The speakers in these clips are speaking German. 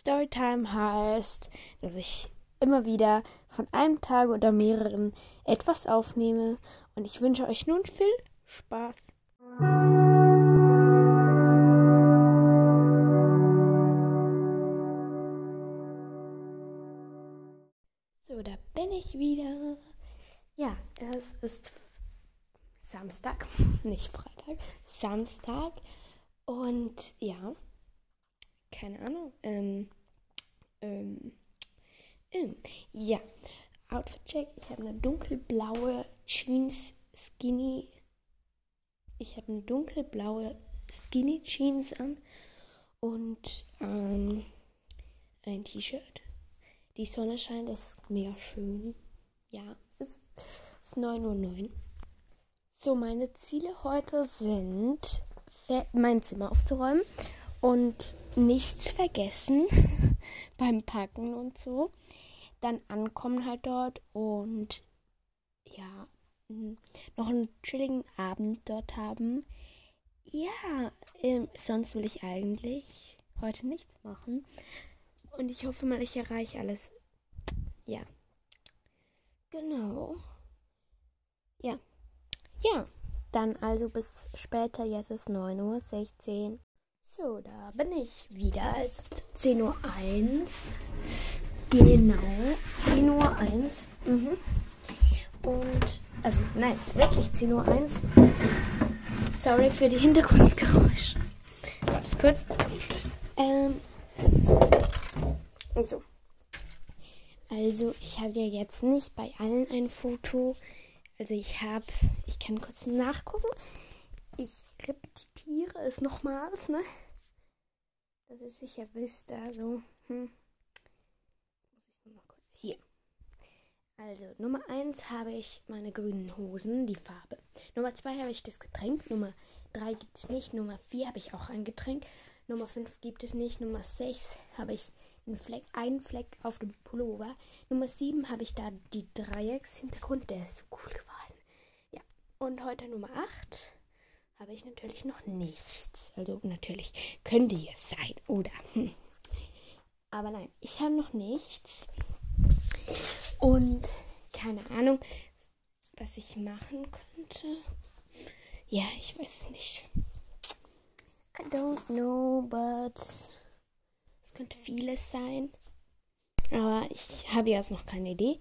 Storytime heißt, dass ich immer wieder von einem Tag oder mehreren etwas aufnehme und ich wünsche euch nun viel Spaß. So, da bin ich wieder. Ja, es ist Samstag, nicht Freitag, Samstag. Und ja, keine Ahnung. Ähm, ähm, ähm, ja, Outfit-Check. Ich habe eine dunkelblaue Jeans Skinny. Ich habe eine dunkelblaue Skinny Jeans an und ähm, ein T-Shirt. Die Sonne scheint, ist mega schön. Ja, es ist 9.09 Uhr. So, meine Ziele heute sind, mein Zimmer aufzuräumen und nichts vergessen beim Packen und so. Dann ankommen halt dort und ja, noch einen chilligen Abend dort haben. Ja, ähm, sonst will ich eigentlich heute nichts machen. Und ich hoffe mal, ich erreiche alles. Ja. Genau. Ja. Ja. Dann also bis später. Jetzt ist 9.16 Uhr. So, da bin ich wieder. Es ist 10.01 Uhr. Genau. 10.01 Uhr. Mhm. Und, also, nein, es ist wirklich 10.01 Uhr. Sorry für die Hintergrundgeräusche. Warte kurz. Ähm. So. Also, ich habe ja jetzt nicht bei allen ein Foto. Also, ich habe, ich kann kurz nachgucken. Ich repetiere es nochmals, ne? Dass ihr sicher wisst, also, hm. Muss ich nochmal kurz. Hier. Also, Nummer 1 habe ich meine grünen Hosen, die Farbe. Nummer 2 habe ich das Getränk. Nummer 3 gibt es nicht. Nummer 4 habe ich auch ein Getränk. Nummer 5 gibt es nicht. Nummer 6 habe ich einen Fleck, einen Fleck auf dem Pullover. Nummer 7 habe ich da die Dreieckshintergrund. Der ist so cool geworden. Ja. Und heute Nummer 8 habe ich natürlich noch nichts. Also natürlich könnte es sein, oder? Aber nein, ich habe noch nichts. Und keine Ahnung, was ich machen könnte. Ja, ich weiß es nicht. I don't know, but es könnte vieles sein. Aber ich habe jetzt noch keine Idee.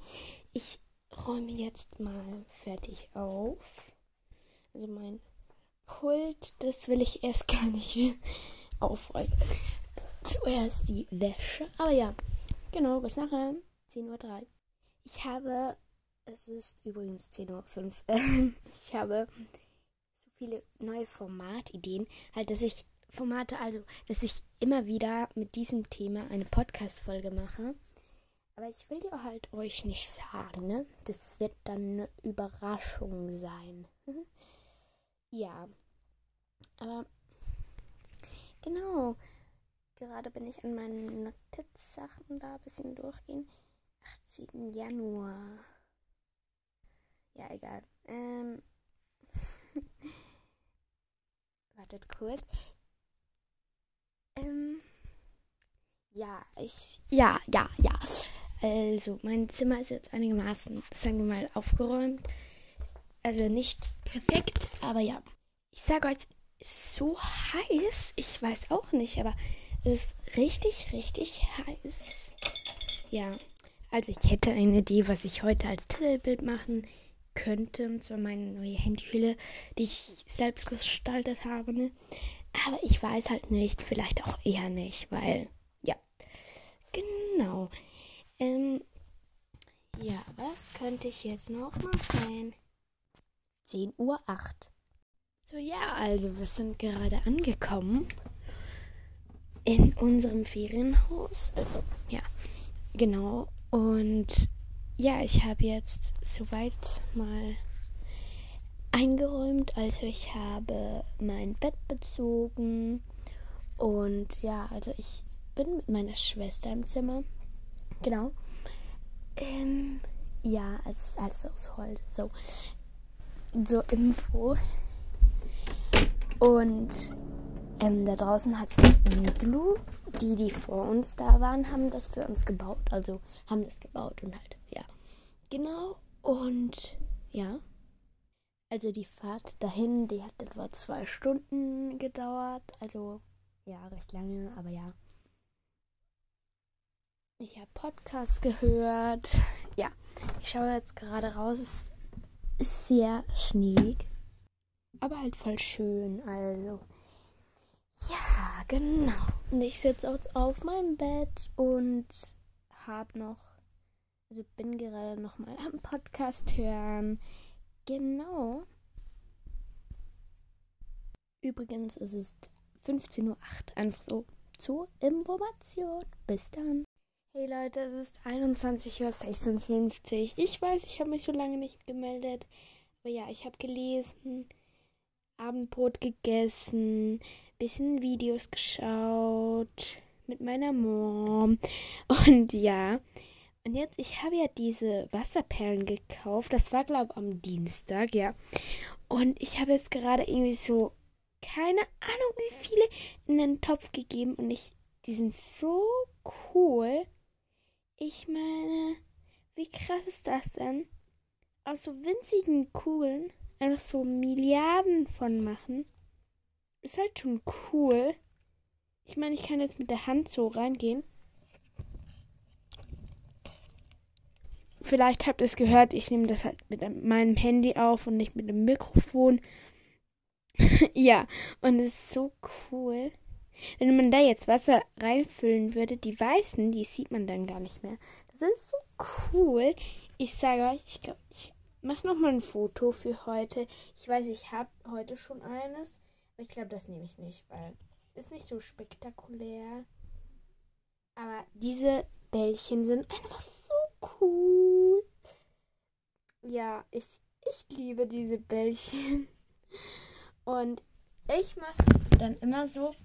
Ich räume jetzt mal fertig auf. Also mein Pult, das will ich erst gar nicht aufräumen. Zuerst die Wäsche. Aber ja, genau, bis nachher. 10.03 Uhr. Ich habe, es ist übrigens 10.05 Uhr. ich habe so viele neue Formatideen. Halt, dass ich Formate, also, dass ich immer wieder mit diesem Thema eine Podcast-Folge mache. Aber ich will dir halt euch nicht sagen, ne? Das wird dann eine Überraschung sein. Ja. Aber genau. Gerade bin ich an meinen Notizsachen da ein bisschen durchgehen. 18. Januar. Ja, egal. Ähm. Wartet kurz. Ähm. Ja, ich. Ja, ja, ja. Also, mein Zimmer ist jetzt einigermaßen, sagen wir mal, aufgeräumt. Also nicht perfekt, aber ja. Ich sage euch, ist so heiß. Ich weiß auch nicht, aber es ist richtig, richtig heiß. Ja, also ich hätte eine Idee, was ich heute als Titelbild machen könnte. Und zwar meine neue Handyhülle, die ich selbst gestaltet habe. Ne? Aber ich weiß halt nicht, vielleicht auch eher nicht, weil, ja. Genau. Ähm, ja, was könnte ich jetzt noch machen? 10.08 Uhr. So, ja, also wir sind gerade angekommen in unserem Ferienhaus. Also, ja, genau. Und ja, ich habe jetzt soweit mal eingeräumt. Also, ich habe mein Bett bezogen. Und ja, also ich bin mit meiner Schwester im Zimmer. Genau. Ähm, ja, es ist alles aus Holz. So, so Info. Und ähm, da draußen hat es ein Iglu. Die, die vor uns da waren, haben das für uns gebaut. Also haben das gebaut und halt, ja. Genau. Und ja. Also die Fahrt dahin, die hat etwa zwei Stunden gedauert. Also ja, recht lange, aber ja. Ich habe Podcasts gehört. Ja, ich schaue jetzt gerade raus. Ist sehr schneeig. Aber halt voll schön. Also. Ja, genau. Und ich sitze jetzt auf meinem Bett und habe noch. Also bin gerade noch mal am Podcast hören. Genau. Übrigens ist es 15.08 Uhr. Einfach so zur Information. Bis dann. Hey Leute, es ist 21.56 Uhr. Ich weiß, ich habe mich so lange nicht gemeldet. Aber ja, ich habe gelesen, Abendbrot gegessen, bisschen Videos geschaut mit meiner Mom. Und ja, und jetzt, ich habe ja diese Wasserperlen gekauft. Das war, glaube ich, am Dienstag, ja. Und ich habe jetzt gerade irgendwie so, keine Ahnung, wie viele in den Topf gegeben. Und ich, die sind so cool. Ich meine, wie krass ist das denn? Aus so winzigen Kugeln einfach so Milliarden von machen. Ist halt schon cool. Ich meine, ich kann jetzt mit der Hand so reingehen. Vielleicht habt ihr es gehört, ich nehme das halt mit meinem Handy auf und nicht mit dem Mikrofon. ja, und es ist so cool. Wenn man da jetzt Wasser reinfüllen würde, die weißen, die sieht man dann gar nicht mehr. Das ist so cool. Ich sage euch, ich glaube, ich mache nochmal ein Foto für heute. Ich weiß, ich habe heute schon eines, aber ich glaube, das nehme ich nicht, weil ist nicht so spektakulär. Aber diese Bällchen sind einfach so cool. Ja, ich, ich liebe diese Bällchen. Und ich mache dann immer so,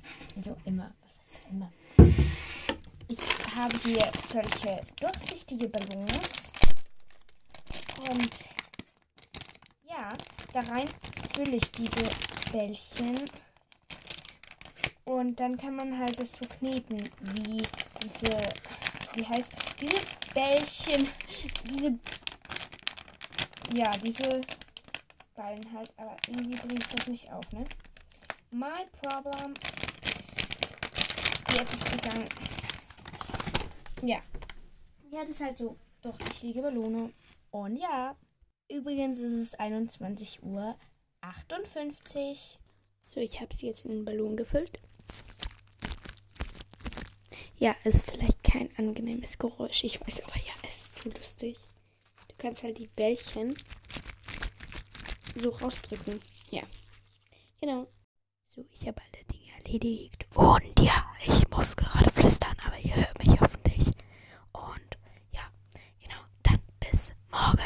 so immer, was heißt immer? Ich habe hier solche durchsichtige Ballons. Und ja, da rein fülle ich diese Bällchen. Und dann kann man halt das so kneten, wie diese wie heißt, diese Bällchen, diese, ja, diese Ballen halt, aber irgendwie bringe ich das nicht auf, ne? My problem. Jetzt ist gegangen. Ja. Ja, das ist halt so durchsichtige Ballone. Und ja, übrigens ist es 21 Uhr 58. So, ich habe sie jetzt in den Ballon gefüllt. Ja, ist vielleicht kein angenehmes Geräusch. Ich weiß aber ja, es ist zu lustig. Du kannst halt die Bällchen so rausdrücken. Ja. Genau. So, ich habe alle Dinge erledigt. Und ja, ich muss gerade flüstern, aber ihr hört mich hoffentlich. Und ja, genau. Dann bis morgen.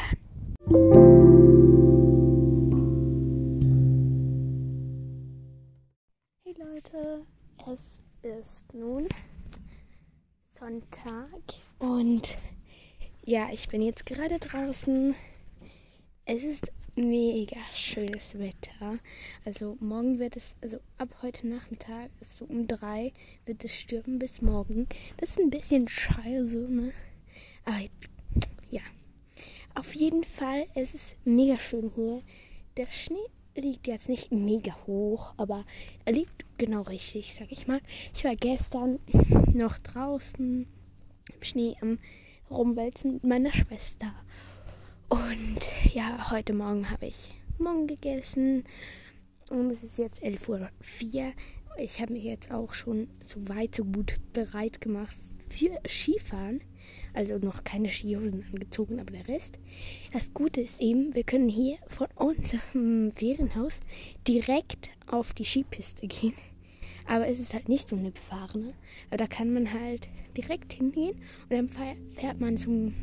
Hey Leute, es ist nun Sonntag und ja, ich bin jetzt gerade draußen. Es ist mega schönes Wetter. Also morgen wird es, also ab heute Nachmittag, so um drei, wird es stürmen bis morgen. Das ist ein bisschen scheiße, ne? Aber ja, auf jeden Fall, es ist mega schön hier. Der Schnee liegt jetzt nicht mega hoch, aber er liegt genau richtig, sag ich mal. Ich war gestern noch draußen im Schnee am Rumwälzen mit meiner Schwester. Und ja, heute Morgen habe ich Morgen gegessen. Und es ist jetzt 11.04 Uhr. Ich habe mich jetzt auch schon so weit, so gut bereit gemacht für Skifahren. Also noch keine Skihosen angezogen, aber der Rest. Das Gute ist eben, wir können hier von unserem Ferienhaus direkt auf die Skipiste gehen. Aber es ist halt nicht so eine befahrene. Aber da kann man halt direkt hingehen und dann fährt man zum,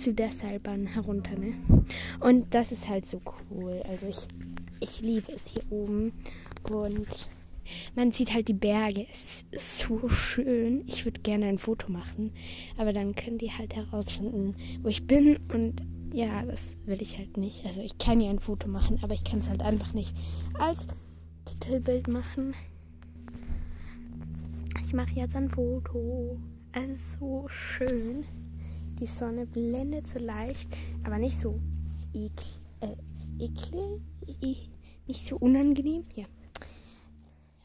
zu der Seilbahn herunter. Ne? Und das ist halt so cool. Also ich, ich liebe es hier oben. Und man sieht halt die Berge. Es ist so schön. Ich würde gerne ein Foto machen. Aber dann können die halt herausfinden, wo ich bin. Und ja, das will ich halt nicht. Also ich kann ja ein Foto machen, aber ich kann es halt einfach nicht als Titelbild machen. Ich mache jetzt ein Foto. Es ist so schön. Die Sonne blendet so leicht, aber nicht so ekl, äh, eklig, nicht so unangenehm. Ja.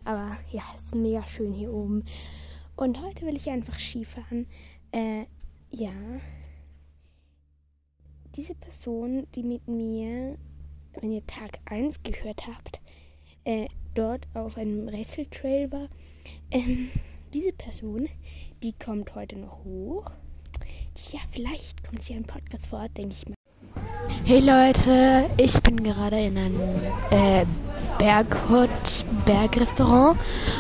Aber ja, es ist mega schön hier oben. Und heute will ich einfach Skifahren. Äh, ja. Diese Person, die mit mir, wenn ihr Tag 1 gehört habt, äh, dort auf einem Wrestle-Trail war, ähm, diese Person, die kommt heute noch hoch. Tja, vielleicht kommt sie im Podcast vor Ort, denke ich mal. Hey Leute, ich bin gerade in einem äh, Berghut Bergrestaurant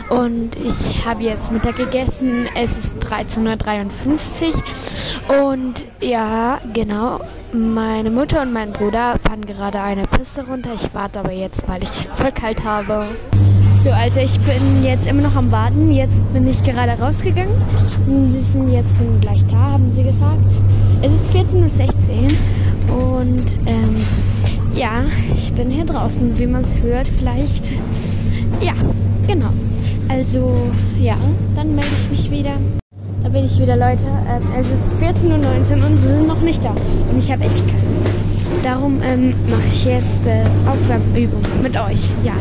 und ich habe jetzt Mittag gegessen. Es ist 13.53 Uhr und ja, genau. Meine Mutter und mein Bruder fahren gerade eine Piste runter. Ich warte aber jetzt, weil ich voll kalt habe. So, also ich bin jetzt immer noch am Warten. Jetzt bin ich gerade rausgegangen. Sie sind jetzt gleich da, haben sie gesagt. Es ist 14.16 Uhr und ähm, ja, ich bin hier draußen, wie man es hört, vielleicht. Ja, genau. Also, ja, dann melde ich mich wieder. Da bin ich wieder, Leute. Ähm, es ist 14.19 Uhr und sie sind noch nicht da. Und ich habe echt keine. Darum ähm, mache ich jetzt äh, Aufwärmübung mit euch. Ja.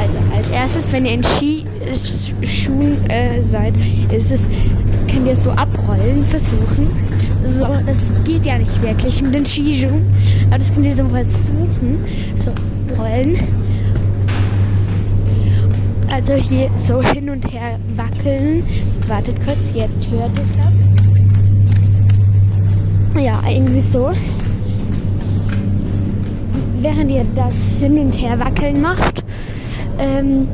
Also als erstes, wenn ihr in Skischuhen äh, seid, ist es, könnt ihr es so abrollen, versuchen. So, das geht ja nicht wirklich mit den Skischuhen, aber das könnt ihr so versuchen. So rollen. Also hier so hin und her wackeln. Wartet kurz, jetzt hört es. Ja, irgendwie so. Während ihr das hin und her wackeln macht, ähm,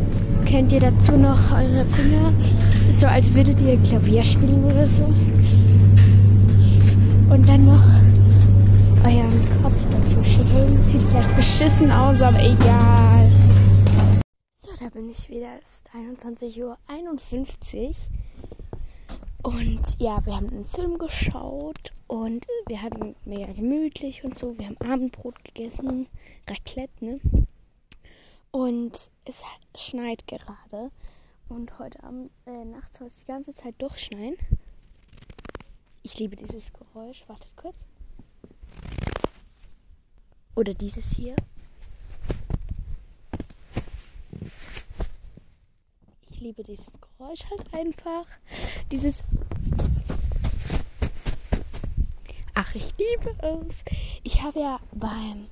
könnt ihr dazu noch eure Finger, so als würdet ihr Klavier spielen oder so. Und dann noch euren Kopf dazu schütteln. Sieht vielleicht beschissen aus, aber egal. So, da bin ich wieder. Es ist 21.51 Uhr. Und ja, wir haben einen Film geschaut und wir hatten mega gemütlich und so. Wir haben Abendbrot gegessen, Raclette, ne? Und es schneit gerade. Und heute Abend, äh, Nacht soll es die ganze Zeit durchschneien. Ich liebe dieses Geräusch. Wartet kurz. Oder dieses hier. Ich liebe dieses Geräusch halt einfach. Dieses. Ach, ich liebe es. Ich habe ja beim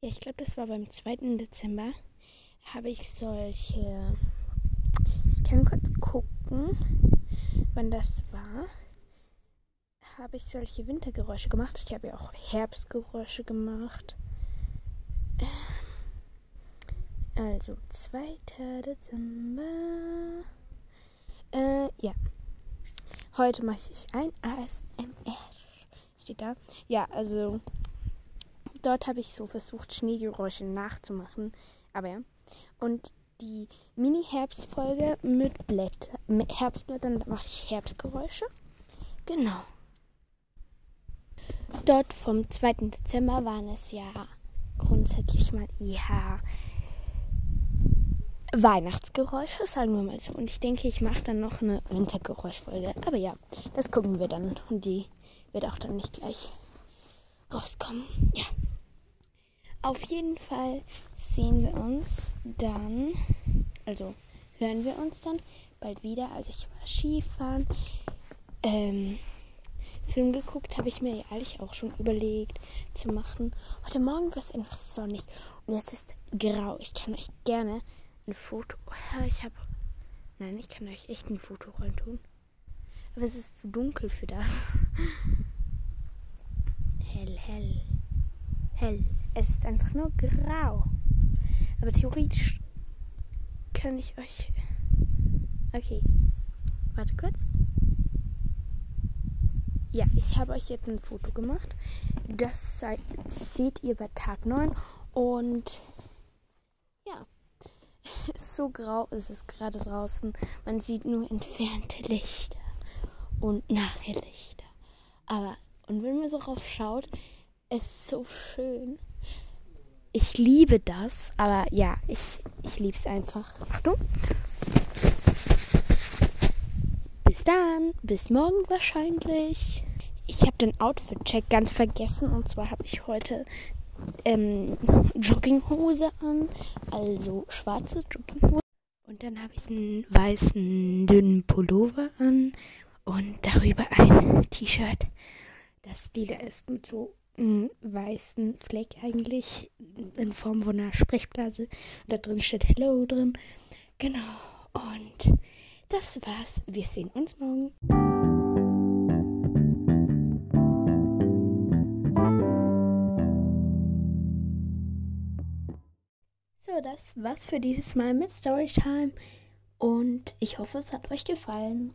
ja, ich glaube, das war beim 2. Dezember. Habe ich solche. Ich kann kurz gucken, wann das war. Habe ich solche Wintergeräusche gemacht. Ich habe ja auch Herbstgeräusche gemacht. Also, 2. Dezember. Äh, ja. Heute mache ich ein ASMR. Steht da. Ja, also dort habe ich so versucht, Schneegeräusche nachzumachen. Aber ja. Und die Mini-Herbstfolge mit Blätter, mit Herbstblättern mache ich Herbstgeräusche. Genau. Dort vom 2. Dezember waren es ja grundsätzlich mal eher Weihnachtsgeräusche, sagen wir mal so. Und ich denke, ich mache dann noch eine Wintergeräuschfolge. Aber ja, das gucken wir dann. Und die wird auch dann nicht gleich rauskommen. Ja. Auf jeden Fall sehen wir uns dann, also hören wir uns dann bald wieder. Also ich war Skifahren. Ähm, Film geguckt habe ich mir ehrlich auch schon überlegt zu machen. Heute Morgen war es einfach sonnig und jetzt ist grau. Ich kann euch gerne ein Foto. Ich habe. Nein, ich kann euch echt ein Foto rein tun. Aber es ist zu dunkel für das. hell, hell. Hell. Es ist einfach nur grau. Aber theoretisch kann ich euch. Okay. Warte kurz. Ja, ich habe euch jetzt ein Foto gemacht. Das seht ihr bei Tag 9. Und so grau ist es gerade draußen. Man sieht nur entfernte Lichter und nahe. Aber, und wenn man so rauf schaut, es ist so schön ich liebe das, aber ja, ich, ich liebe es einfach. Achtung. dann. Bis morgen wahrscheinlich. Ich habe den Outfit-Check ganz vergessen. Und zwar habe ich heute ähm, Jogginghose an. Also schwarze Jogginghose. Und dann habe ich einen weißen, dünnen Pullover an. Und darüber ein T-Shirt, das lila ist mit so einem weißen Fleck eigentlich in Form von einer Sprechblase. Und da drin steht Hello drin. Genau. Und das war's. Wir sehen uns morgen. So, das war's für dieses Mal mit Storytime. Und ich hoffe, es hat euch gefallen.